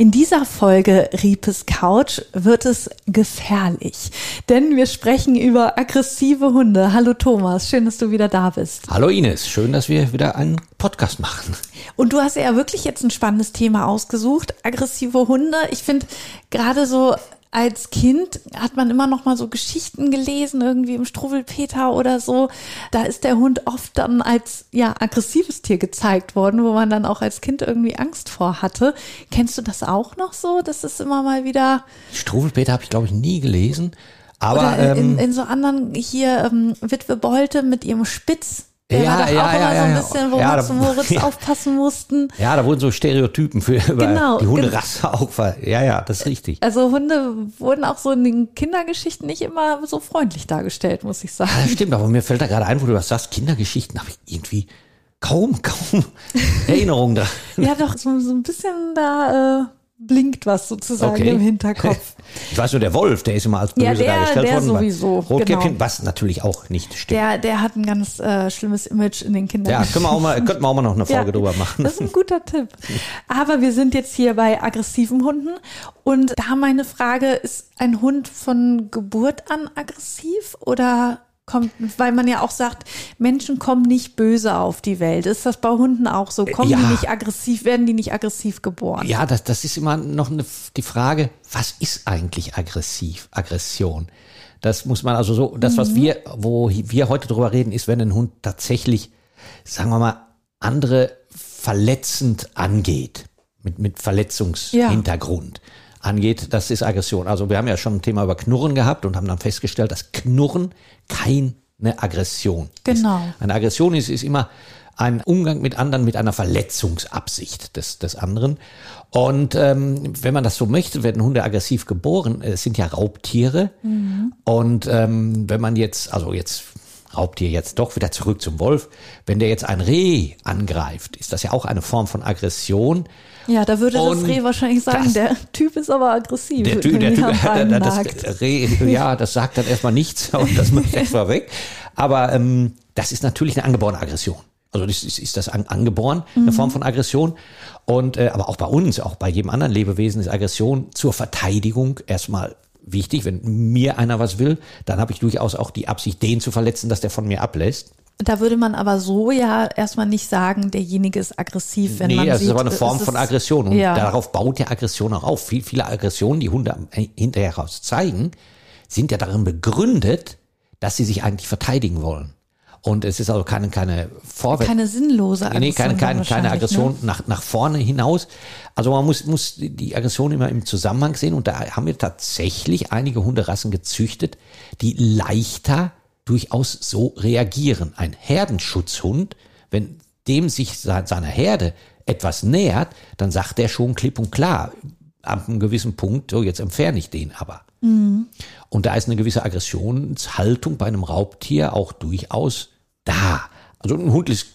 In dieser Folge Riepes Couch wird es gefährlich, denn wir sprechen über aggressive Hunde. Hallo Thomas, schön, dass du wieder da bist. Hallo Ines, schön, dass wir wieder einen Podcast machen. Und du hast ja wirklich jetzt ein spannendes Thema ausgesucht, aggressive Hunde. Ich finde gerade so als Kind hat man immer noch mal so Geschichten gelesen, irgendwie im Struwwelpeter oder so. Da ist der Hund oft dann als ja aggressives Tier gezeigt worden, wo man dann auch als Kind irgendwie Angst vor hatte. Kennst du das auch noch so? Das ist immer mal wieder. Struwwelpeter habe ich glaube ich nie gelesen. Aber oder in, ähm, in so anderen hier ähm, Witwe Bolte mit ihrem Spitz. Der Ja, war doch ja, auch ja, immer so ja, ein bisschen, wo da- zu Moritz aufpassen mussten. ja, da wurden so Stereotypen für Genau, die Hunderasse auch. ver- Ja, ja, das ist richtig. Also Hunde wurden auch so in den Kindergeschichten nicht immer so freundlich dargestellt, muss ich sagen. Ja, das stimmt, aber mir fällt da gerade ein, wo du das sagst, Kindergeschichten habe ich irgendwie kaum, kaum Erinnerungen dran. Ja, doch, so, so ein bisschen da äh, blinkt was sozusagen Okay. im Hinterkopf. Ich weiß nur, der Wolf, der ist immer als böse Ja, der- dargestellt der worden. sowieso, Rotkäppchen, genau. was natürlich auch nicht stimmt. Der, der hat ein ganz äh, schlimmes Image in den Kindern. ja, können wir auch mal, könnten wir auch mal noch eine Folge drüber machen. Das ist ein guter Tipp. Aber wir sind jetzt hier bei aggressiven Hunden. Und da meine Frage, ist ein Hund von Geburt an aggressiv oder kommt, weil man ja auch sagt, Menschen kommen nicht böse auf die Welt. Ist das bei Hunden auch so? Kommen ja. die nicht aggressiv, werden die nicht aggressiv geboren? Ja, das, das ist immer noch eine, die Frage, was ist eigentlich aggressiv, Aggression? Das muss man also so, das, was wir, wo wir heute drüber reden, ist, wenn ein Hund tatsächlich, sagen wir mal, andere verletzend angeht, mit, mit Verletzungshintergrund angeht, das ist Aggression. Also wir haben ja schon ein Thema über Knurren gehabt und haben dann festgestellt, dass Knurren keine Aggression Genau. ist. Eine Aggression ist, ist immer ein Umgang mit anderen mit einer Verletzungsabsicht des, des anderen. Und ähm, wenn man das so möchte, werden Hunde aggressiv geboren. Es sind ja Raubtiere. Und ähm, wenn man jetzt, also jetzt Raubtier jetzt doch wieder zurück zum Wolf, wenn der jetzt ein Reh angreift, ist das ja auch eine Form von Aggression. Ja, da würde das Und Reh wahrscheinlich sagen, das- der Typ ist aber aggressiv. Der Typ, der Typ, Bein das, nagt. das Reh, ja, das sagt dann erstmal nichts und das macht erstmal weg. Aber ähm, das ist natürlich eine angeborene Aggression. Also das ist, ist das an, angeboren, eine Form von Aggression. Und äh, aber auch bei uns, auch bei jedem anderen Lebewesen ist Aggression zur Verteidigung erstmal wichtig. Wenn mir einer was will, dann habe ich durchaus auch die Absicht, den zu verletzen, dass der von mir ablässt. Da würde man aber so ja erstmal nicht sagen, derjenige ist aggressiv, wenn nee, man das sieht, ist aber eine Form von Aggression. Und ja. darauf baut ja Aggression auch auf. Viel, viele Aggressionen, die Hunde am- hinterher raus zeigen, sind ja darin begründet, dass sie sich eigentlich verteidigen wollen. Und es ist also keine, keine Vorwärts. keine sinnlose Aggression. Nee, keine, keine, keine wahrscheinlich, Aggression Ne? nach, nach vorne hinaus. Also man muss, muss die Aggression immer im Zusammenhang sehen und da haben wir tatsächlich einige Hunderassen gezüchtet, die leichter durchaus so reagieren. Ein Herdenschutzhund, wenn dem sich se- seiner Herde etwas nähert, dann sagt er schon klipp und klar, ab einem gewissen Punkt, so jetzt entferne ich den aber. Und da ist eine gewisse Aggressionshaltung bei einem Raubtier auch durchaus da. Also ein Hund ist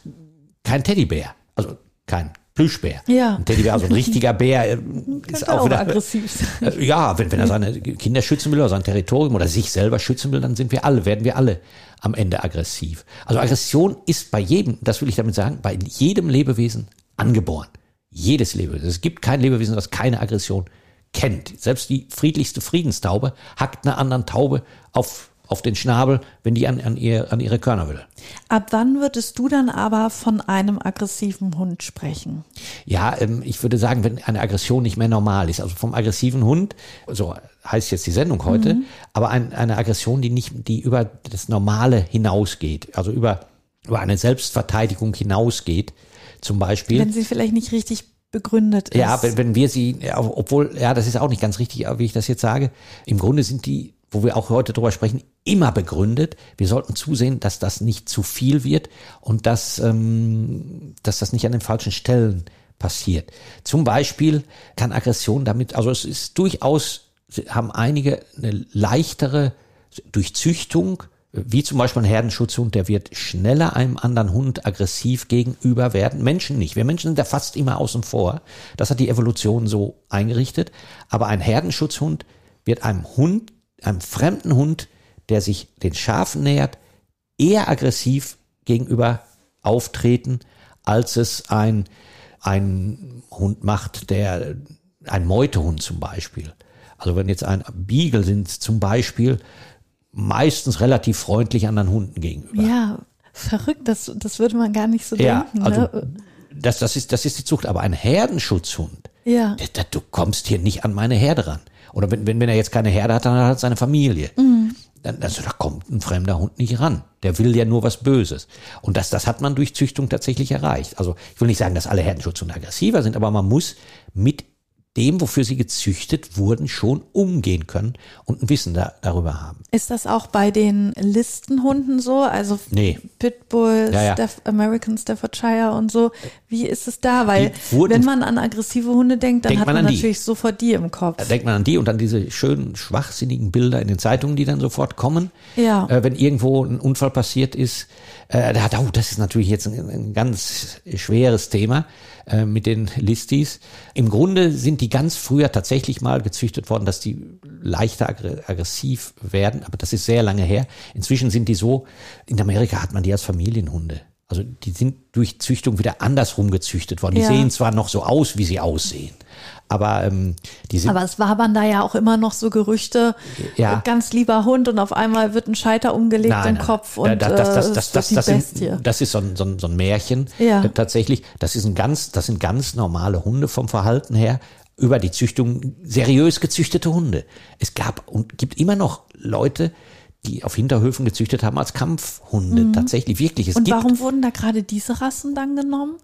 kein Teddybär, also kein Plüschbär. Ja. Ein Teddybär, also ein richtiger Bär, äh, ist auch auch wieder aggressiv sein. Äh, Ja, wenn, wenn er seine Kinder schützen will oder sein Territorium oder sich selber schützen will, dann sind wir alle, werden wir alle am Ende aggressiv. Also Aggression ist bei jedem, das will ich damit sagen, bei jedem Lebewesen angeboren. Jedes Lebewesen. Es gibt kein Lebewesen, das keine Aggression kennt. Selbst die friedlichste Friedenstaube hackt einer anderen Taube auf, auf den Schnabel, wenn die an, an, ihr, an ihre Körner will. Ab wann würdest du dann aber von einem aggressiven Hund sprechen? Ja, ähm, ich würde sagen, wenn eine Aggression nicht mehr normal ist, also vom aggressiven Hund, so heißt jetzt die Sendung heute, aber ein, eine Aggression, die nicht, die über das Normale hinausgeht, also über, über eine Selbstverteidigung hinausgeht, zum Beispiel. Wenn sie vielleicht nicht richtig begründet ist. Ja, wenn, wenn wir sie, obwohl, ja, das ist auch nicht ganz richtig, wie ich das jetzt sage. Im Grunde sind die, wo wir auch heute drüber sprechen, immer begründet. Wir sollten zusehen, dass das nicht zu viel wird und dass, ähm, dass das nicht an den falschen Stellen passiert. Zum Beispiel kann Aggression damit, also es ist durchaus, haben einige eine leichtere Durchzüchtung wie zum Beispiel ein Herdenschutzhund, der wird schneller einem anderen Hund aggressiv gegenüber werden. Menschen nicht. Wir Menschen sind da fast immer außen vor. Das hat die Evolution so eingerichtet. Aber ein Herdenschutzhund wird einem Hund, einem fremden Hund, der sich den Schafen nähert, eher aggressiv gegenüber auftreten, als es ein, ein Hund macht, der ein Meutehund zum Beispiel. Also wenn jetzt ein Beagle sind zum Beispiel, meistens relativ freundlich anderen Hunden gegenüber. Ja, verrückt, das, das würde man gar nicht so ja, denken. Also ne? das, das, ist, das ist die Zucht, aber ein Herdenschutzhund, ja. Du kommst hier nicht an meine Herde ran. Oder wenn, wenn, wenn er jetzt keine Herde hat, dann hat er seine Familie. Mhm. Dann, also da kommt ein fremder Hund nicht ran. Der will ja nur was Böses. Und das, das hat man durch Züchtung tatsächlich erreicht. Also ich will nicht sagen, dass alle Herdenschutzhunde aggressiver sind, aber man muss mit dem, wofür sie gezüchtet wurden, schon umgehen können und ein Wissen da, darüber haben. Ist das auch bei den Listenhunden so? Also nee. Pitbull, ja, ja. Staff, American Staffordshire und so. Wie ist es da? Weil wenn man an aggressive Hunde denkt, dann denkt hat man, man natürlich die. sofort die im Kopf. Da denkt man an die und dann diese schönen, schwachsinnigen Bilder in den Zeitungen, die dann sofort kommen. Ja. Äh, wenn irgendwo ein Unfall passiert ist, äh, da, oh, das ist natürlich jetzt ein, ein ganz schweres Thema äh, mit den Listis. Im Grunde sind die ganz früher tatsächlich mal gezüchtet worden, dass die leichter aggressiv werden, aber das ist sehr lange her. Inzwischen sind die so, in Amerika hat man die als Familienhunde. Also die sind durch Züchtung wieder andersrum gezüchtet worden. Die ja. sehen zwar noch so aus, wie sie aussehen, aber ähm, die sind. Aber es wabern da ja auch immer noch so Gerüchte, ja. ganz lieber Hund und auf einmal wird ein Scheiter umgelegt nein, im Kopf und das, das, das, äh, das, das, das, sind, das ist so ein, so ein, so ein Märchen ja. Äh, tatsächlich. Das ist ein ganz, das sind ganz normale Hunde vom Verhalten her über die Züchtung seriös gezüchtete Hunde. Es gab und gibt immer noch Leute, die auf Hinterhöfen gezüchtet haben als Kampfhunde. Mhm. Tatsächlich, wirklich. Es und warum wurden da gerade diese Rassen dann genommen?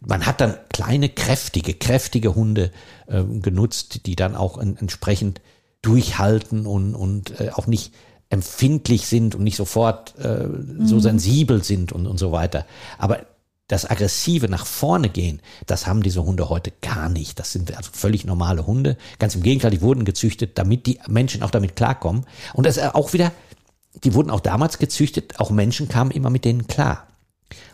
man hat dann kleine, kräftige, kräftige Hunde äh, genutzt, die dann auch in, entsprechend durchhalten und, und äh, auch nicht empfindlich sind und nicht sofort äh, so mhm. sensibel sind und, und so weiter. Aber das aggressive nach vorne gehen, das haben diese Hunde heute gar nicht. Das sind also völlig normale Hunde. Ganz im Gegenteil, die wurden gezüchtet, damit die Menschen auch damit klarkommen. Und das ist auch wieder, die wurden auch damals gezüchtet, auch Menschen kamen immer mit denen klar.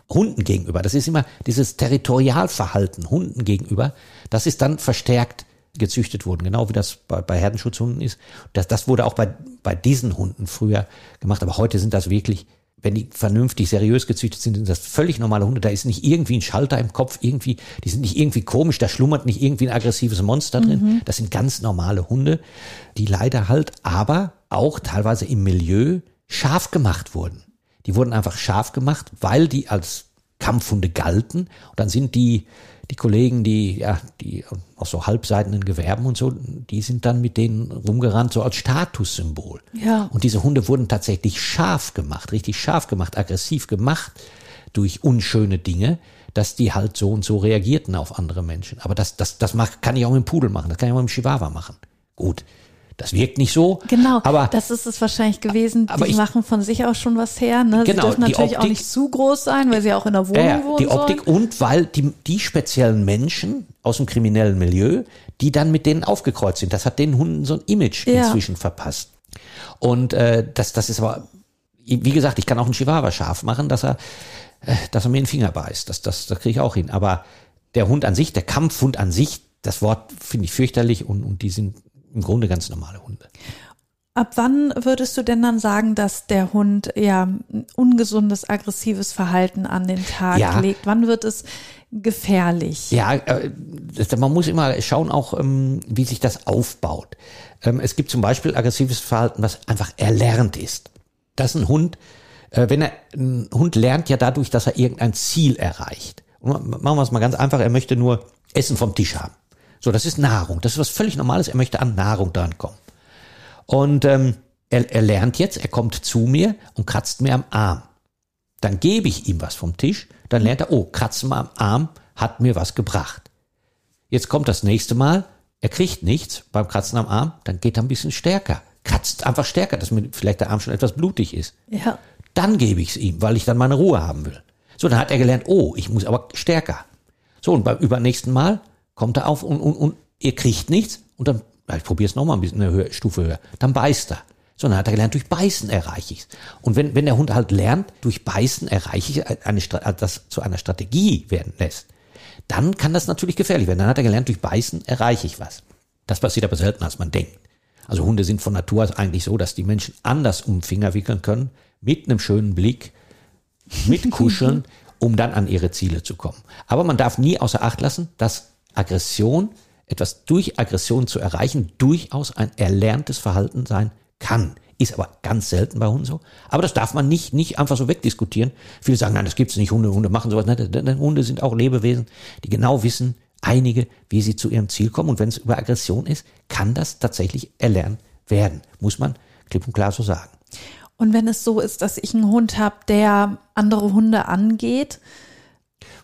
Hunden gegenüber. Das ist immer dieses Territorialverhalten Hunden gegenüber. Das ist dann verstärkt gezüchtet worden, genau wie das bei, bei Herdenschutzhunden ist. Das, das wurde auch bei, bei diesen Hunden früher gemacht, aber heute sind das wirklich, wenn die vernünftig, seriös gezüchtet sind, sind das völlig normale Hunde. Da ist nicht irgendwie ein Schalter im Kopf, irgendwie, die sind nicht irgendwie komisch, da schlummert nicht irgendwie ein aggressives Monster drin. Mhm. Das sind ganz normale Hunde, die leider halt aber auch teilweise im Milieu scharf gemacht wurden. Die wurden einfach scharf gemacht, weil die als Kampfhunde galten. Und dann sind die, die Kollegen, die, ja, die aus so halbseitenden Gewerben und so, die sind dann mit denen rumgerannt, so als Statussymbol. Ja. Und diese Hunde wurden tatsächlich scharf gemacht, richtig scharf gemacht, aggressiv gemacht durch unschöne Dinge, dass die halt so und so reagierten auf andere Menschen. Aber das, das, das mach, kann ich auch mit dem Pudel machen, das kann ich auch mit dem Chihuahua machen. Gut, das wirkt nicht so. Genau, aber das ist es wahrscheinlich gewesen. Aber die ich, machen von sich aus schon was her. Ne? Genau, sie dürfen natürlich Optik, auch nicht zu groß sein, weil sie auch in der Wohnung äh, wohnen Die Optik sollen. und weil die, die speziellen Menschen aus dem kriminellen Milieu, die dann mit denen aufgekreuzt sind, das hat den Hunden so ein Image ja. inzwischen verpasst. Und äh, das, das ist aber, wie gesagt, ich kann auch einen Chihuahua scharf machen, dass er, äh, dass er mir den Finger beißt. Das, das, das kriege ich auch hin. Aber der Hund an sich, der Kampfhund an sich, das Wort finde ich fürchterlich und, und die sind im Grunde ganz normale Hunde. Ab wann würdest du denn dann sagen, dass der Hund ja ungesundes, aggressives Verhalten an den Tag Ja. legt? Wann wird es gefährlich? Ja, äh, das, man muss immer schauen auch, ähm, wie sich das aufbaut. Ähm, es gibt zum Beispiel aggressives Verhalten, was einfach erlernt ist. Das ist ein Hund, äh, wenn er, ein Hund lernt ja dadurch, dass er irgendein Ziel erreicht. Und machen wir es mal ganz einfach, er möchte nur Essen vom Tisch haben. So, das ist Nahrung. Das ist was völlig Normales. Er möchte an Nahrung drankommen. Und ähm, er, er lernt jetzt, er kommt zu mir und kratzt mir am Arm. Dann gebe ich ihm was vom Tisch, dann lernt er, oh, kratzen am Arm hat mir was gebracht. Jetzt kommt das nächste Mal, er kriegt nichts beim Kratzen am Arm, dann geht er ein bisschen stärker. Kratzt einfach stärker, dass mir vielleicht der Arm schon etwas blutig ist. Ja. Dann gebe ich es ihm, weil ich dann meine Ruhe haben will. So, dann hat er gelernt, oh, ich muss aber stärker. So, und beim übernächsten Mal kommt er auf und, und, und ihr kriegt nichts und dann, ich probiere es nochmal ein bisschen eine Stufe höher. Dann beißt er. sondern hat er gelernt, durch Beißen erreiche ich es. Und wenn, wenn der Hund halt lernt, durch Beißen erreiche ich eine, das zu einer Strategie werden lässt, dann kann das natürlich gefährlich werden. Dann hat er gelernt, durch Beißen erreiche ich was. Das passiert aber selten, als man denkt. Also Hunde sind von Natur aus eigentlich so, dass die Menschen anders um Finger wickeln können, mit einem schönen Blick, mit Kuscheln, um dann an ihre Ziele zu kommen. Aber man darf nie außer Acht lassen, dass Aggression, etwas durch Aggression zu erreichen, durchaus ein erlerntes Verhalten sein kann. Ist aber ganz selten bei Hunden so. Aber das darf man nicht, nicht einfach so wegdiskutieren. Viele sagen, nein, das gibt's nicht. Hunde, Hunde machen sowas. Nein, Hunde sind auch Lebewesen, die genau wissen, einige, wie sie zu ihrem Ziel kommen. Und wenn es über Aggression ist, kann das tatsächlich erlernt werden. Muss man klipp und klar so sagen. Und wenn es so ist, dass ich einen Hund habe, der andere Hunde angeht,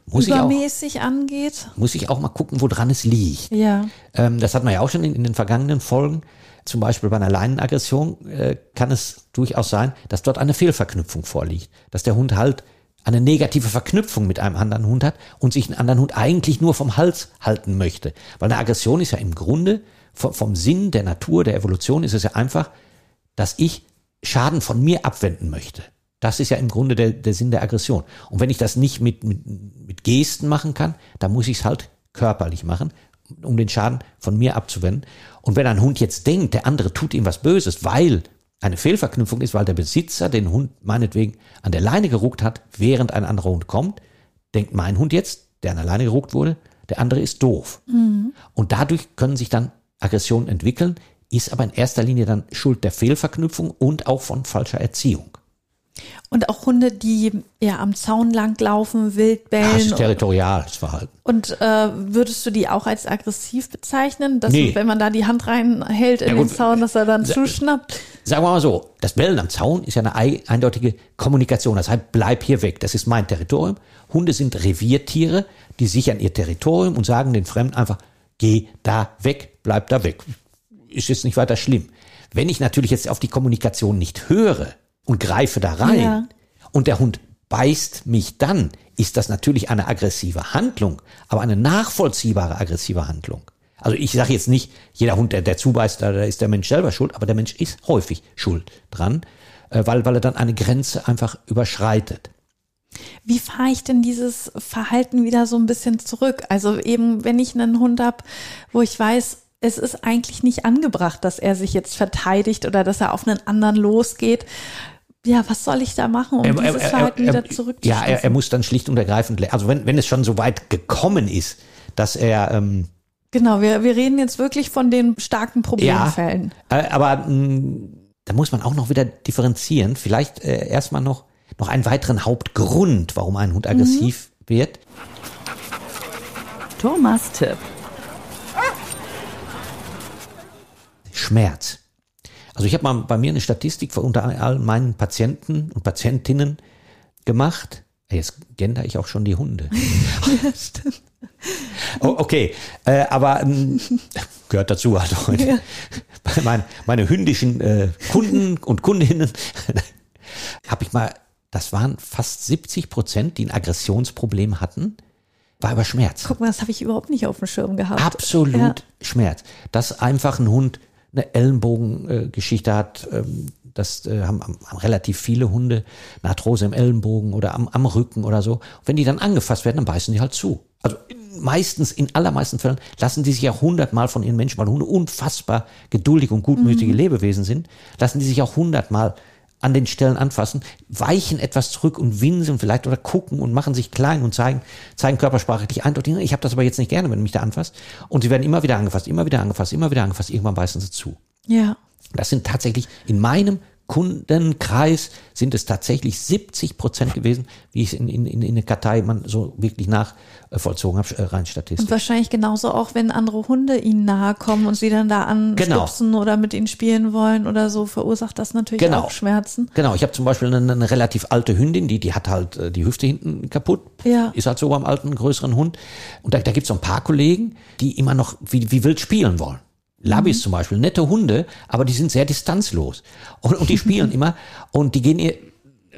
muss übermäßig ich auch, angeht. Muss ich auch mal gucken, woran es liegt. Ja. Ähm, das hat man ja auch schon in, in, den vergangenen Folgen. Zum Beispiel bei einer Leinenaggression äh, kann es durchaus sein, dass dort eine Fehlverknüpfung vorliegt. Dass der Hund halt eine negative Verknüpfung mit einem anderen Hund hat und sich einen anderen Hund eigentlich nur vom Hals halten möchte. Weil eine Aggression ist ja im Grunde vom, vom Sinn der Natur, der Evolution ist es ja einfach, dass ich Schaden von mir abwenden möchte. Das ist ja im Grunde der, der Sinn der Aggression. Und wenn ich das nicht mit, mit, mit Gesten machen kann, dann muss ich es halt körperlich machen, um den Schaden von mir abzuwenden. Und wenn ein Hund jetzt denkt, der andere tut ihm was Böses, weil eine Fehlverknüpfung ist, weil der Besitzer den Hund meinetwegen an der Leine geruckt hat, während ein anderer Hund kommt, denkt mein Hund jetzt, der an der Leine geruckt wurde, der andere ist doof. Mhm. Und dadurch können sich dann Aggressionen entwickeln, ist aber in erster Linie dann Schuld der Fehlverknüpfung und auch von falscher Erziehung. Und auch Hunde, die ja am Zaun langlaufen, wild bellen. Das ist territoriales Verhalten. Und äh, würdest du die auch als aggressiv bezeichnen? Dass nee. wenn man da die Hand reinhält in ja, den Zaun, dass er dann zuschnappt? Sagen wir mal so, das Bellen am Zaun ist ja eine eindeutige Kommunikation. Das heißt, bleib hier weg, das ist mein Territorium. Hunde sind Reviertiere, die sichern ihr Territorium und sagen den Fremden einfach, geh da weg, bleib da weg ist jetzt nicht weiter schlimm. Wenn ich natürlich jetzt auf die Kommunikation nicht höre und greife da rein ja. und der Hund beißt mich dann, ist das natürlich eine aggressive Handlung, aber eine nachvollziehbare aggressive Handlung. Also ich sage jetzt nicht, jeder Hund, der, der zubeißt, da ist der Mensch selber schuld, aber der Mensch ist häufig schuld dran, äh, weil, weil er dann eine Grenze einfach überschreitet. Wie fahre ich denn dieses Verhalten wieder so ein bisschen zurück? Also eben, wenn ich einen Hund habe, wo ich weiß, es ist eigentlich nicht angebracht, dass er sich jetzt verteidigt oder dass er auf einen anderen losgeht. Ja, was soll ich da machen, um er, dieses er, Verhalten er, wieder zurückzuschließen? Ja, er, er, muss dann schlicht und ergreifend, also wenn, wenn es schon so weit gekommen ist, dass er ähm, Genau, wir, wir reden jetzt wirklich von den starken Problemfällen. Ja, äh, aber mh, mm, da muss man auch noch wieder differenzieren. Vielleicht äh, erstmal noch, noch einen weiteren Hauptgrund, warum ein Hund aggressiv mhm. wird. Thomas Tipp. Schmerz. Also ich habe mal bei mir eine Statistik von unter all meinen Patienten und Patientinnen gemacht. Jetzt gender ich auch schon die Hunde. oh, okay, äh, aber ähm, gehört dazu halt heute. Ja. Meine, meine hündischen äh, Kunden und Kundinnen habe ich mal, das waren fast 70 Prozent, die ein Aggressionsproblem hatten, war über Schmerz. Guck mal, das habe ich überhaupt nicht auf dem Schirm gehabt. Absolut ja. Schmerz. Dass einfach ein Hund eine Ellenbogengeschichte hat. Ähm, das äh, haben, haben relativ viele Hunde, eine Arthrose im Ellenbogen oder am, am Rücken oder so. Und wenn die dann angefasst werden, dann beißen die halt zu. Also meistens, in allermeisten Fällen, lassen die sich ja hundertmal von ihren Menschen, weil Hunde unfassbar geduldig und gutmütige mhm. Lebewesen sind, lassen die sich auch hundertmal an den Stellen anfassen, weichen etwas zurück und winseln vielleicht oder gucken und machen sich klein und zeigen, zeigen körpersprachlich eindeutig, ich habe das aber jetzt nicht gerne, wenn du mich da anfasst. Und sie werden immer wieder angefasst, immer wieder angefasst, immer wieder angefasst, irgendwann beißen sie zu. Ja. Das sind tatsächlich in meinem Kundenkreis sind es tatsächlich 70 Prozent gewesen, wie ich es in, in, in der Kartei man so wirklich nachvollzogen habe, äh, rein statistisch. Und wahrscheinlich genauso auch, wenn andere Hunde ihnen nahe kommen und sie dann da anstupsen genau. oder mit ihnen spielen wollen oder so, verursacht das natürlich genau. auch Schmerzen. Genau, ich habe zum Beispiel eine, eine, relativ alte Hündin, die, die hat halt äh, die Hüfte hinten kaputt. Ja. Ist halt so beim alten, größeren Hund. Und da, da gibt es so ein paar Kollegen, die immer noch wie, wie wild spielen wollen. Labis mhm. zum Beispiel, nette Hunde, aber die sind sehr distanzlos. Und, und die spielen immer und die gehen ihr,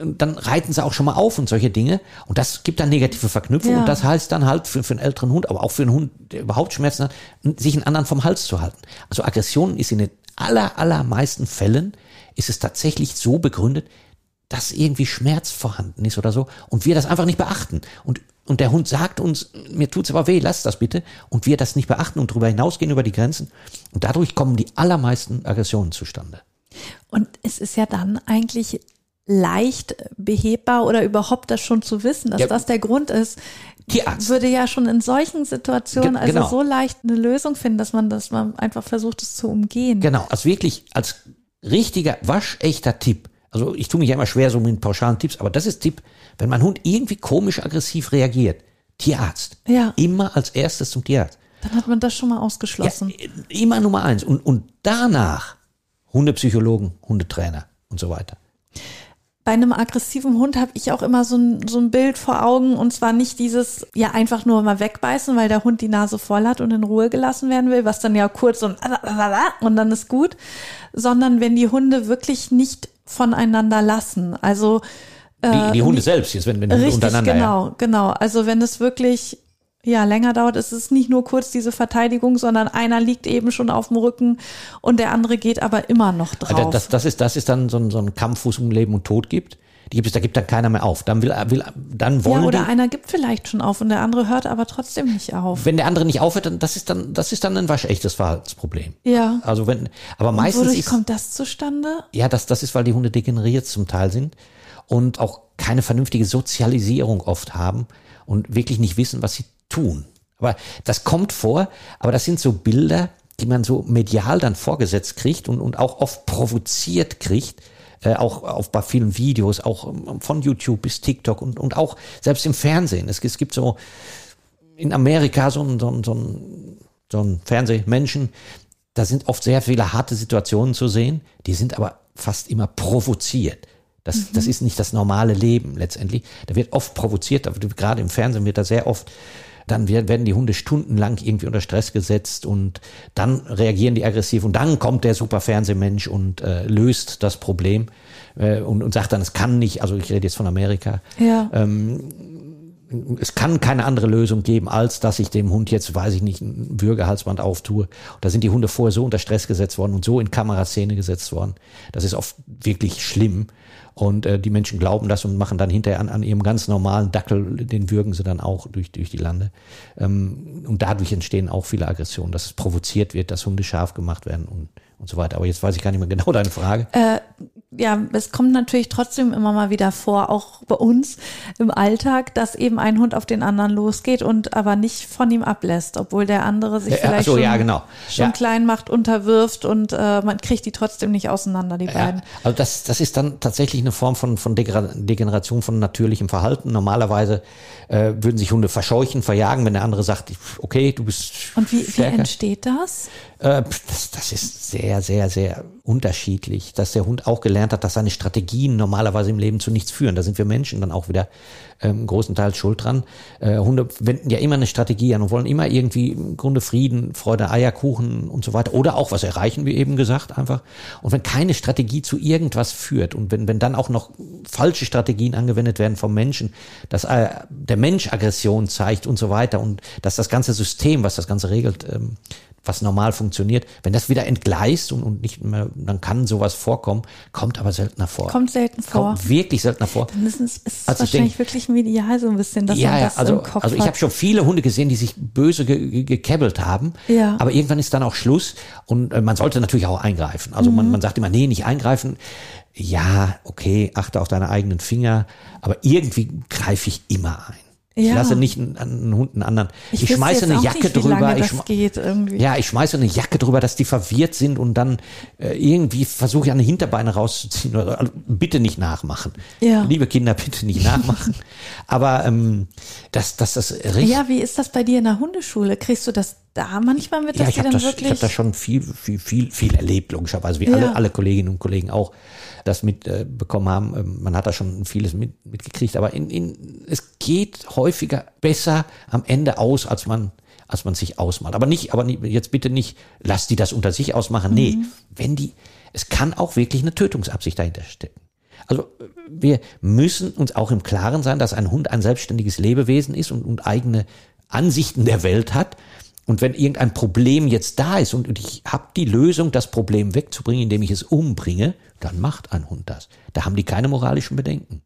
dann reiten sie auch schon mal auf und solche Dinge. Und das gibt dann negative Verknüpfungen. Ja. Und das heißt dann halt für, für einen älteren Hund, aber auch für einen Hund, der überhaupt Schmerzen hat, sich einen anderen vom Hals zu halten. Also Aggression ist in den aller, allermeisten Fällen ist es tatsächlich so begründet, dass irgendwie Schmerz vorhanden ist oder so und wir das einfach nicht beachten. Und, und der Hund sagt uns, mir tut's aber weh, lass das bitte. Und wir das nicht beachten und darüber hinausgehen über die Grenzen. Und dadurch kommen die allermeisten Aggressionen zustande. Und es ist ja dann eigentlich leicht behebbar oder überhaupt das schon zu wissen, dass Ja. das der Grund ist. Tierarzt. Würde ja schon in solchen Situationen Ge- also genau. so leicht eine Lösung finden, dass man, dass man einfach versucht, es zu umgehen. Genau, als wirklich, als richtiger, waschechter Tipp. Also ich tue mich ja immer schwer so mit pauschalen Tipps, aber das ist Tipp, wenn mein Hund irgendwie komisch aggressiv reagiert, Tierarzt. Ja. Immer als erstes zum Tierarzt. Dann hat man das schon mal Ja, ausgeschlossen. immer Nummer eins. Und, und danach Hundepsychologen, Hundetrainer und so weiter. Bei einem aggressiven Hund habe ich auch immer so ein, so ein Bild vor Augen und zwar nicht dieses, ja, einfach nur mal wegbeißen, weil der Hund die Nase voll hat und in Ruhe gelassen werden will, was dann ja kurz und, und dann ist gut, sondern wenn die Hunde wirklich nicht voneinander lassen. Also Die, die Hunde selbst jetzt, wenn, wenn Hunde Richtig, untereinander. genau, Ja. genau. Also wenn es wirklich ja länger dauert, ist es nicht nur kurz diese Verteidigung, sondern einer liegt eben schon auf dem Rücken und der andere geht aber immer noch Also drauf. Das, das, ist, das ist dann so ein, so ein Kampf, wo es um Leben und Tod gibt. Die gibt es, da gibt dann keiner mehr auf. Dann will, will dann wollen ja, oder die, einer gibt vielleicht schon auf und der andere hört aber trotzdem nicht auf. wenn der andere nicht aufhört, dann das ist dann das ist dann ein waschechtes Verhaltensproblem. Ja. Also wenn, aber meistens Wodurch ist kommt das zustande? ja, das das ist, weil die Hunde degeneriert zum Teil sind und auch keine vernünftige Sozialisierung oft haben und wirklich nicht wissen, was sie tun. Aber das kommt vor, aber das sind so Bilder, die man so medial dann vorgesetzt kriegt und, und auch oft provoziert kriegt, äh, auch auf bei vielen Videos, auch ähm, von YouTube bis TikTok und, und auch selbst im Fernsehen. Es, es gibt so in Amerika so ein, so ein, so ein, so ein Fernsehmenschen, da sind oft sehr viele harte Situationen zu sehen, die sind aber fast immer provoziert. Das, das ist nicht das normale Leben letztendlich. Da wird oft provoziert, gerade im Fernsehen wird da sehr oft, dann werden die Hunde stundenlang irgendwie unter Stress gesetzt und dann reagieren die aggressiv und dann kommt der super Fernsehmensch und äh, löst das Problem äh, und, und sagt dann, es kann nicht, also ich rede jetzt von Amerika, Ja. es kann keine andere Lösung geben, als dass ich dem Hund jetzt, weiß ich nicht, ein Würgehalsband auftue. Und da sind die Hunde vorher so unter Stress gesetzt worden und so in Kameraszene gesetzt worden. Das ist oft wirklich schlimm. Und äh, die Menschen glauben das und machen dann hinterher an, an ihrem ganz normalen Dackel, den würgen sie dann auch durch, durch die Lande. Ähm, und dadurch entstehen auch viele Aggressionen, dass es provoziert wird, dass Hunde scharf gemacht werden und, und so weiter. Aber jetzt weiß ich gar nicht mehr genau deine Frage. ja, es kommt natürlich trotzdem immer mal wieder vor, auch bei uns im Alltag, dass eben ein Hund auf den anderen losgeht und aber nicht von ihm ablässt, obwohl der andere sich Ja, ach vielleicht so, schon, ja, genau. schon Ja. klein macht, unterwirft und äh, man kriegt die trotzdem nicht auseinander, die beiden. also das, das ist dann tatsächlich eine Form von, von Degeneration von natürlichem Verhalten. Normalerweise äh, würden sich Hunde verscheuchen, verjagen, wenn der andere sagt, okay, du bist Und wie, wie entsteht das? Äh, das, das ist sehr, sehr, sehr unterschiedlich, dass der Hund auch gelernt hat, dass seine Strategien normalerweise im Leben zu nichts führen. Da sind wir Menschen dann auch wieder ähm, großenteils schuld dran. Äh, Hunde wenden ja immer eine Strategie an und wollen immer irgendwie im Grunde Frieden, Freude, Eierkuchen und so weiter oder auch was erreichen, wie eben gesagt, einfach. Und wenn keine Strategie zu irgendwas führt und wenn, wenn dann auch noch falsche Strategien angewendet werden vom Menschen, dass äh, der Mensch Aggression zeigt und so weiter und dass das ganze System, was das Ganze regelt, ähm, was normal funktioniert, wenn das wieder entgleist und, und nicht mehr, dann kann sowas vorkommen, kommt aber seltener vor. Kommt selten vor. Kommt wirklich seltener vor. Dann ist es ist Also ich wahrscheinlich denk- wirklich medial so ein bisschen, dass ja, man das also, im Kopf also ich habe schon viele Hunde gesehen, die sich böse ge gekebbelt haben. Ja. Aber irgendwann ist dann auch Schluss und äh, man sollte natürlich auch eingreifen. Also Mhm. man, man sagt immer, nee, nicht eingreifen. Ja, okay, achte auf deine eigenen Finger, aber irgendwie greife ich immer ein. Ich Ja. lasse nicht einen, einen Hund einen anderen. Ich, wüsste schmeiße eine Jacke nicht, drüber. Ich geht irgendwie. ja, ich schmeiße eine Jacke drüber, dass die verwirrt sind und dann äh, irgendwie versuche ich an die Hinterbeine rauszuziehen. Oder, also, bitte nicht nachmachen. Ja. Liebe Kinder, bitte nicht nachmachen. Aber ähm, dass, dass das richtig. Ja, wie ist das bei dir in der Hundeschule? Kriegst du das da manchmal mit, dass Ja, ich die habe dann das, ich wirklich hab das schon viel, viel, viel, viel erlebt, logischerweise, wie Ja. alle, alle Kolleginnen und Kollegen auch das mitbekommen äh, haben. Ähm, Man hat da schon vieles mit, mitgekriegt, aber in, in, es geht häufiger besser am Ende aus, als man als man sich ausmalt. Aber nicht, aber nicht, jetzt bitte nicht, lass die das unter sich ausmachen. Nee, Mhm. wenn die, es kann auch wirklich eine Tötungsabsicht dahinter stecken. Also wir müssen uns auch im Klaren sein, dass ein Hund ein selbstständiges Lebewesen ist und, und eigene Ansichten der Welt hat. Und wenn irgendein Problem jetzt da ist und ich habe die Lösung, das Problem wegzubringen, indem ich es umbringe, dann macht ein Hund das. Da haben die keine moralischen Bedenken.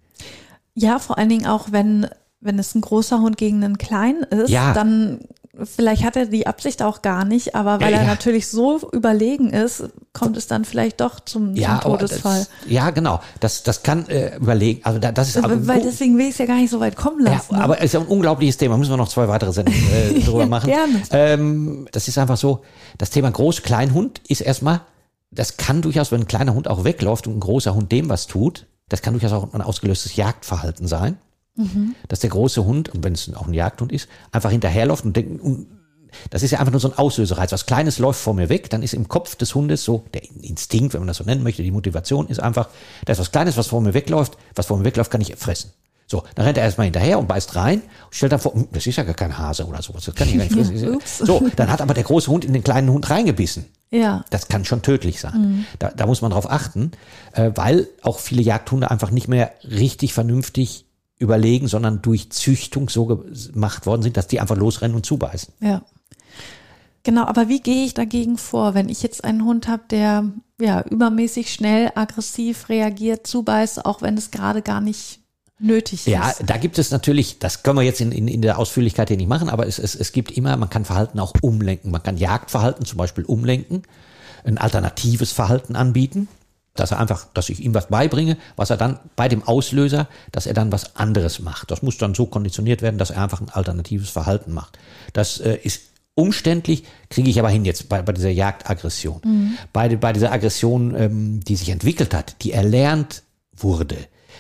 Ja, vor allen Dingen auch, wenn, wenn es ein großer Hund gegen einen kleinen ist, Ja. dann vielleicht hat er die Absicht auch gar nicht, aber weil Ja, er ja. natürlich so überlegen ist, kommt es dann vielleicht doch zum, Ja, zum aber Todesfall. Das, ja, genau. Das, das kann äh, überlegen. Also da, das ist aber, weil deswegen will ich es ja gar nicht so weit kommen ja, lassen. ne? aber es ist ja ein unglaubliches Thema. Müssen wir noch zwei weitere Sendungen äh, drüber Ja, machen. gerne. Ähm, das ist einfach so. Das Thema Groß-Kleinhund ist erstmal, das kann durchaus, wenn ein kleiner Hund auch wegläuft und ein großer Hund dem was tut, das kann durchaus auch ein ausgelöstes Jagdverhalten sein. Mhm. Dass der große Hund, und wenn es auch ein Jagdhund ist, einfach hinterherläuft und denkt, und das ist ja einfach nur so ein Auslösereiz. Was Kleines läuft vor mir weg, dann ist im Kopf des Hundes so, der Instinkt, wenn man das so nennen möchte, die Motivation ist einfach, da ist was Kleines, was vor mir wegläuft, was vor mir wegläuft, kann ich fressen. So, dann rennt er erstmal hinterher und beißt rein und stellt dann vor, hm, das ist ja gar kein Hase oder sowas, das kann ich gar nicht fressen. So, dann hat aber der große Hund in den kleinen Hund reingebissen. ja. Das kann schon tödlich sein. Mhm. Da, da muss man drauf achten, äh, weil auch viele Jagdhunde einfach nicht mehr richtig vernünftig überlegen, sondern durch Züchtung so gemacht worden sind, dass die einfach losrennen und zubeißen. Ja. Genau, aber wie gehe ich dagegen vor, wenn ich jetzt einen Hund habe, der ja übermäßig schnell aggressiv reagiert, zubeißt, auch wenn es gerade gar nicht nötig Ja, ist? da gibt es natürlich, das können wir jetzt in, in, in der Ausführlichkeit hier nicht machen, aber es, es, es gibt immer, man kann Verhalten auch umlenken. Man kann Jagdverhalten zum Beispiel umlenken, ein alternatives Verhalten anbieten, dass er einfach, dass ich ihm was beibringe, was er dann bei dem Auslöser, dass er dann was anderes macht. Das muss dann so konditioniert werden, dass er einfach ein alternatives Verhalten macht. Das äh, ist umständlich, kriege ich aber hin jetzt bei, bei dieser Jagdaggression. Bei, bei dieser Aggression, ähm, die sich entwickelt hat, die erlernt wurde.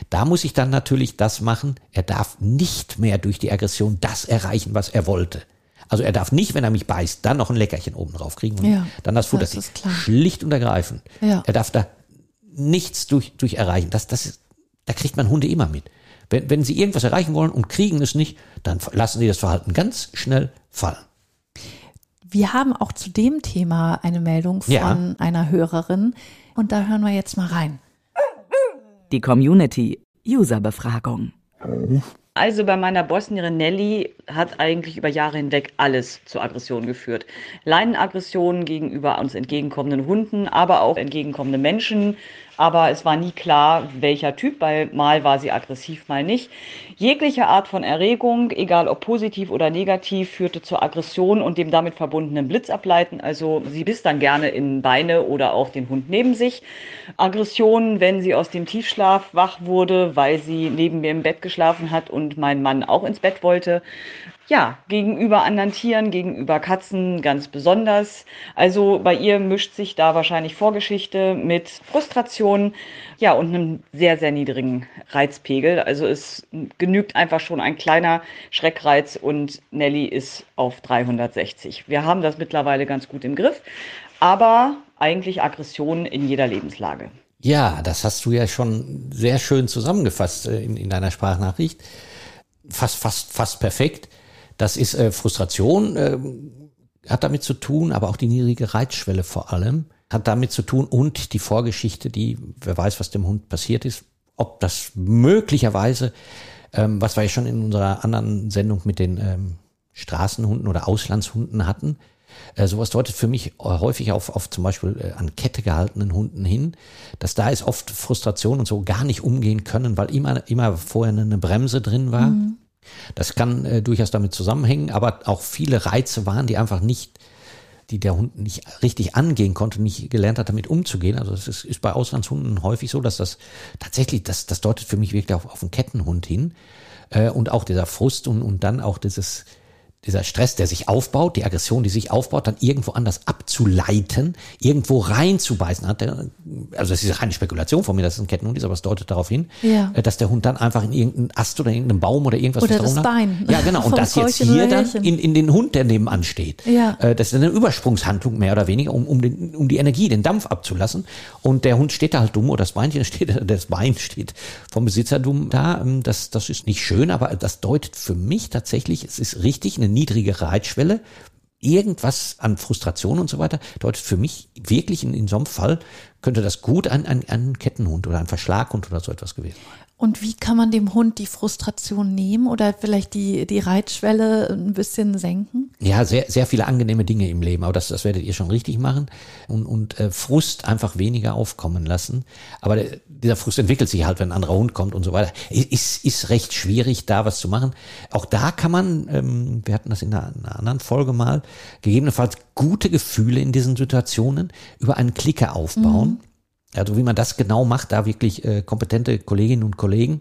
Da muss ich dann natürlich das machen. Er darf nicht mehr durch die Aggression das erreichen, was er wollte. Also er darf nicht, wenn er mich beißt, dann noch ein Leckerchen oben drauf kriegen und Ja, dann das Futter das ist klar. Schlicht und ergreifend. Ja. Er darf da nichts durch, durch erreichen. Das, das ist, da kriegt man Hunde immer mit. Wenn, wenn sie irgendwas erreichen wollen und kriegen es nicht, dann lassen sie das Verhalten ganz schnell fallen. Wir haben auch zu dem Thema eine Meldung von Ja. einer Hörerin und da hören wir jetzt mal rein. Die Community User-Befragung. Also bei meiner Bosnierin Nelly hat eigentlich über Jahre hinweg alles zu Aggressionen geführt. Leinenaggressionen gegenüber uns entgegenkommenden Hunden, aber auch entgegenkommende Menschen. Aber es war nie klar, welcher Typ, weil mal war sie aggressiv, mal nicht. Jegliche Art von Erregung, egal ob positiv oder negativ, führte zur Aggression und dem damit verbundenen Blitzableiten. Also sie biss dann gerne in Beine oder auch den Hund neben sich. Aggression, wenn sie aus dem Tiefschlaf wach wurde, weil sie neben mir im Bett geschlafen hat und mein Mann auch ins Bett wollte. Ja, gegenüber anderen Tieren, gegenüber Katzen ganz besonders. Also bei ihr mischt sich da wahrscheinlich Vorgeschichte mit Frustration, ja, und einem sehr, sehr niedrigen Reizpegel. Also es genügt einfach schon ein kleiner Schreckreiz und Nelly ist auf 360. Wir haben das mittlerweile ganz gut im Griff, aber eigentlich Aggression in jeder Lebenslage. Ja, das hast du ja schon sehr schön zusammengefasst äh, in, in deiner Sprachnachricht. Fast, fast, fast perfekt. Das ist äh, Frustration, äh, hat damit zu tun, aber auch die niedrige Reizschwelle vor allem hat damit zu tun und die Vorgeschichte, die, wer weiß, was dem Hund passiert ist, ob das möglicherweise, ähm, was wir ja schon in unserer anderen Sendung mit den ähm, Straßenhunden oder Auslandshunden hatten, äh, sowas deutet für mich häufig auf, auf zum Beispiel äh, an Kette gehaltenen Hunden hin, dass da ist oft Frustration und so gar nicht umgehen können, weil immer, immer vorher eine Bremse drin war. Das kann äh, durchaus damit zusammenhängen, aber auch viele Reize waren, die einfach nicht, die der Hund nicht richtig angehen konnte, nicht gelernt hat, damit umzugehen. Also es ist, ist bei Auslandshunden häufig so, dass das tatsächlich, das, das deutet für mich wirklich auf, auf einen Kettenhund hin. Äh, und auch dieser Frust und, und dann auch dieses, dieser Stress, der sich aufbaut, die Aggression, die sich aufbaut, dann irgendwo anders abzuleiten, irgendwo reinzubeißen. Hat also das ist eine Spekulation von mir, dass es ein Kettenhund ist, aber es deutet darauf hin, Ja. äh, dass der Hund dann einfach in irgendeinen Ast oder irgendeinen Baum oder irgendwas Oder das Bein Ja, genau. Und das jetzt hier dann in, in den Hund, der nebenan steht. Ja. Äh, das ist eine Übersprungshandlung mehr oder weniger, um, um, den, um die Energie, den Dampf abzulassen. Und der Hund steht da halt dumm oder das Beinchen steht, das Bein steht vom Besitzer dumm da. Ähm, Das, das ist nicht schön, aber das deutet für mich tatsächlich, es ist richtig, eine niedrige Reitschwelle. Irgendwas an Frustration und so weiter deutet für mich wirklich in, in so einem Fall, könnte das gut ein, ein, ein Kettenhund oder ein Verschlaghund oder so etwas gewesen sein. Und wie kann man dem Hund die Frustration nehmen oder vielleicht die, die Reitschwelle ein bisschen senken? ja, sehr, sehr viele angenehme Dinge im Leben, aber das, das werdet ihr schon richtig machen und, und äh, Frust einfach weniger aufkommen lassen. Aber der, dieser Frust entwickelt sich halt, wenn ein anderer Hund kommt und so weiter. Ist, ist recht schwierig, da was zu machen. Auch da kann man, ähm, wir hatten das in einer, einer anderen Folge mal, gegebenenfalls gute Gefühle in diesen Situationen über einen Klicker aufbauen. Mhm also wie man das genau macht, da wirklich äh, kompetente Kolleginnen und Kollegen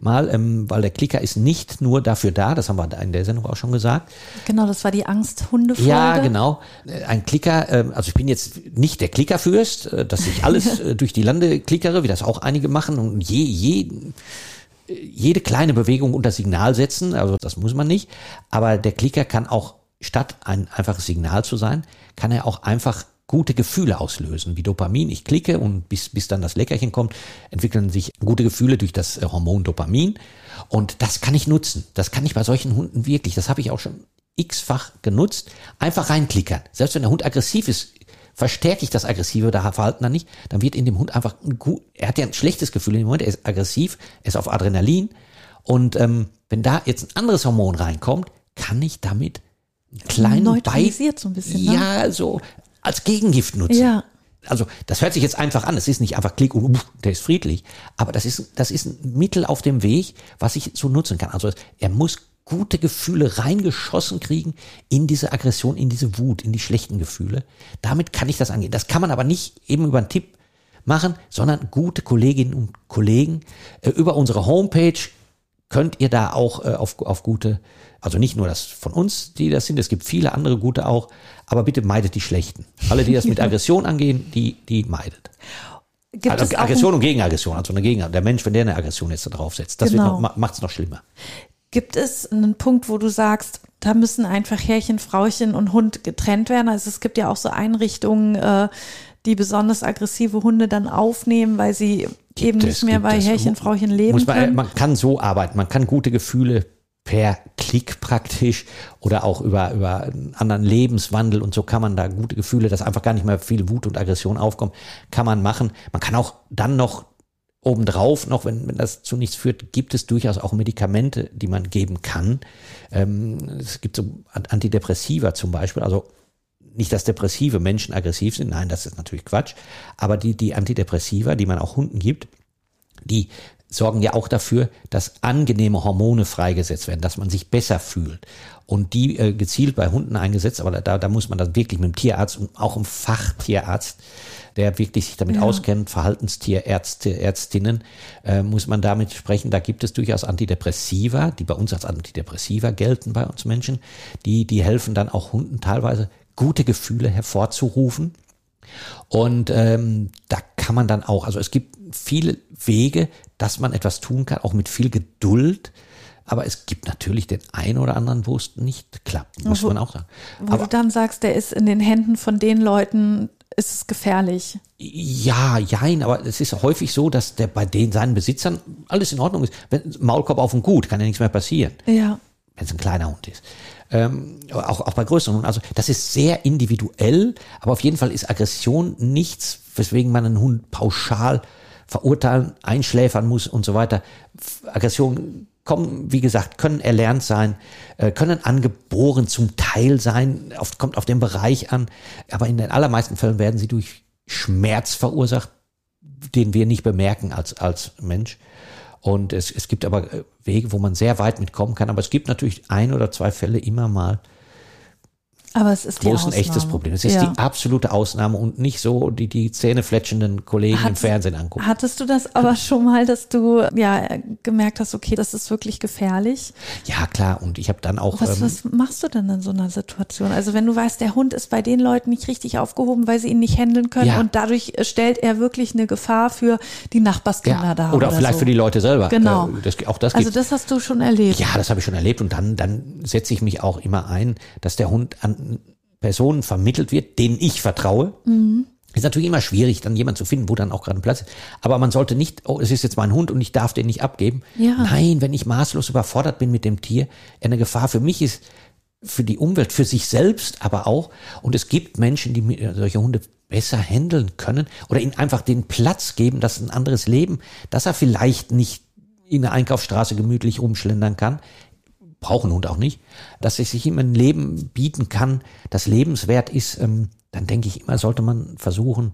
mal, ähm, weil der Klicker ist nicht nur dafür da, das haben wir in der Sendung auch schon gesagt. Genau, das war die Angsthunde-Folge. Ja, genau. Äh, ein Klicker, äh, also ich bin jetzt nicht der Klickerfürst, äh, dass ich alles äh, durch die Lande klickere, wie das auch einige machen und je, je, jede kleine Bewegung unter Signal setzen, also das muss man nicht. Aber der Klicker kann auch, statt ein einfaches Signal zu sein, kann er auch einfach gute Gefühle auslösen, wie Dopamin. Ich klicke und bis, bis dann das Leckerchen kommt, entwickeln sich gute Gefühle durch das äh, Hormon Dopamin. Und das kann ich nutzen. Das kann ich bei solchen Hunden wirklich. Das habe ich auch schon x-fach genutzt. Einfach reinklickern. Selbst wenn der Hund aggressiv ist, verstärke ich das aggressive Verhalten dann nicht, dann wird in dem Hund einfach ein gut, er hat ja ein schlechtes Gefühl in dem Moment, er ist aggressiv, er ist auf Adrenalin. Und ähm, wenn da jetzt ein anderes Hormon reinkommt, kann ich damit klein neutralisiert so ein bisschen. Ne? Ja, so als Gegengift nutzen. Ja. Also das hört sich jetzt einfach an. Es ist nicht einfach Klick und der ist friedlich, aber das ist das ist ein Mittel auf dem Weg, was ich so nutzen kann. Also er muss gute Gefühle reingeschossen kriegen in diese Aggression, in diese Wut, in die schlechten Gefühle. Damit kann ich das angehen. Das kann man aber nicht eben über einen Tipp machen, sondern gute Kolleginnen und Kollegen äh, über unsere Homepage könnt ihr da auch äh, auf, auf gute, also nicht nur das von uns, die das sind, es gibt viele andere gute auch, aber bitte meidet die schlechten. Alle, die das mit Aggression angehen, die, die meidet. Gibt also es Aggression und Gegenaggression, also eine Gegen der Mensch, wenn der eine Aggression jetzt da drauf setzt, das genau. macht es noch schlimmer. Gibt es einen Punkt, wo du sagst, da müssen einfach Härchen, Frauchen und Hund getrennt werden? Also es gibt ja auch so Einrichtungen, äh, die besonders aggressive Hunde dann aufnehmen, weil sie eben nicht mehr bei Härchen, Frauchen leben man, können. Man kann so arbeiten, man kann gute Gefühle per Klick praktisch oder auch über, über einen anderen Lebenswandel und so kann man da gute Gefühle, dass einfach gar nicht mehr viel Wut und Aggression aufkommt, kann man machen. Man kann auch dann noch obendrauf, noch wenn, wenn das zu nichts führt, gibt es durchaus auch Medikamente, die man geben kann. Ähm, es gibt so Antidepressiva zum Beispiel, also nicht, dass depressive Menschen aggressiv sind, nein, das ist natürlich Quatsch, aber die, die Antidepressiva, die man auch Hunden gibt, die sorgen ja auch dafür, dass angenehme Hormone freigesetzt werden, dass man sich besser fühlt. Und die äh, gezielt bei Hunden eingesetzt, aber da, da muss man dann wirklich mit dem Tierarzt und auch im Fachtierarzt, der wirklich sich damit ja. auskennt, Verhaltenstierärzte, Ärztinnen, äh, muss man damit sprechen. Da gibt es durchaus Antidepressiva, die bei uns als Antidepressiva gelten bei uns Menschen. Die, die helfen dann auch Hunden teilweise gute Gefühle hervorzurufen. Und ähm, da kann man dann auch, also es gibt viele Wege, dass man etwas tun kann, auch mit viel Geduld. Aber es gibt natürlich den einen oder anderen, wo es nicht klappt, muss wo, man auch sagen. Wo Aber, du dann sagst, der ist in den Händen von den Leuten, ist es gefährlich. Ja, jein, aber es ist häufig so, dass der bei den seinen Besitzern alles in Ordnung ist. Wenn Maulkorb auf dem Gut, kann ja nichts mehr passieren. Ja. Wenn es ein kleiner Hund ist ähm, auch, auch bei größeren. Also das ist sehr individuell, aber auf jeden Fall ist Aggression nichts, weswegen man einen Hund pauschal verurteilen, einschläfern muss und so weiter. Aggressionen kommen, wie gesagt, können erlernt sein, äh, können angeboren zum Teil sein, oft kommt auf den Bereich an, aber in den allermeisten Fällen werden sie durch Schmerz verursacht, den wir nicht bemerken als, als Mensch. Und es, es gibt aber äh, Wege, wo man sehr weit mitkommen kann. Aber es gibt natürlich ein oder zwei Fälle immer mal, aber es ist die Wo ist ein echtes Problem. Es ist ja. die absolute Ausnahme und nicht so die, die zähnefletschenden Kollegen Hat, im Fernsehen angucken. Hattest du das aber schon mal, dass du ja gemerkt hast, okay, das ist wirklich gefährlich? Ja, klar. Und ich habe dann auch. Was, ähm, was machst du denn in so einer Situation? Also wenn du weißt, der Hund ist bei den Leuten nicht richtig aufgehoben, weil sie ihn nicht handeln können ja. und dadurch stellt er wirklich eine Gefahr für die Nachbarskinder ja. dar. Oder, oder vielleicht so. für die Leute selber. Genau. Äh, das, auch das also das hast du schon erlebt. Ja, das habe ich schon erlebt. Und dann, dann setze ich mich auch immer ein, dass der Hund an Personen vermittelt wird, denen ich vertraue. Mhm. Ist natürlich immer schwierig, dann jemand zu finden, wo dann auch gerade Platz ist. Aber man sollte nicht, oh, es ist jetzt mein Hund und ich darf den nicht abgeben. Ja. Nein, wenn ich maßlos überfordert bin mit dem Tier, eine Gefahr für mich ist, für die Umwelt, für sich selbst, aber auch. Und es gibt Menschen, die solche Hunde besser handeln können oder ihnen einfach den Platz geben, dass ein anderes Leben, dass er vielleicht nicht in der Einkaufsstraße gemütlich rumschlendern kann, brauchen Hund auch nicht, dass es sich ihm ein Leben bieten kann, das lebenswert ist, ähm, dann denke ich immer, sollte man versuchen,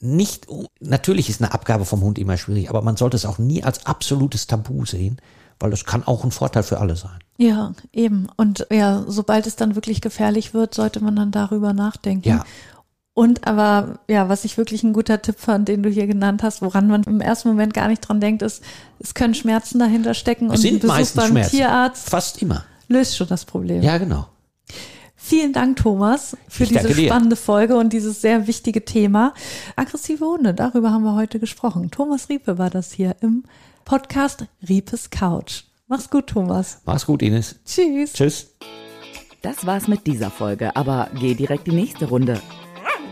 nicht, natürlich ist eine Abgabe vom Hund immer schwierig, aber man sollte es auch nie als absolutes Tabu sehen, weil das kann auch ein Vorteil für alle sein. Ja, eben. Und ja, sobald es dann wirklich gefährlich wird, sollte man dann darüber nachdenken. Ja. Und aber, ja, was ich wirklich ein guter Tipp fand, den du hier genannt hast, woran man im ersten Moment gar nicht dran denkt, ist, es können Schmerzen dahinter stecken Es und ein sind Besuch meistens beim Schmerzen. Tierarzt Fast immer. löst schon das Problem. Ja, genau. Vielen Dank, Thomas, für Ich diese dir. spannende Folge und dieses sehr wichtige Thema. Aggressive Hunde, darüber haben wir heute gesprochen. Thomas Riepe war das hier im Podcast Riepes Couch. Mach's gut, Thomas. Mach's gut, Ines. Tschüss. Tschüss. Das war's mit dieser Folge, aber geh direkt die nächste Runde.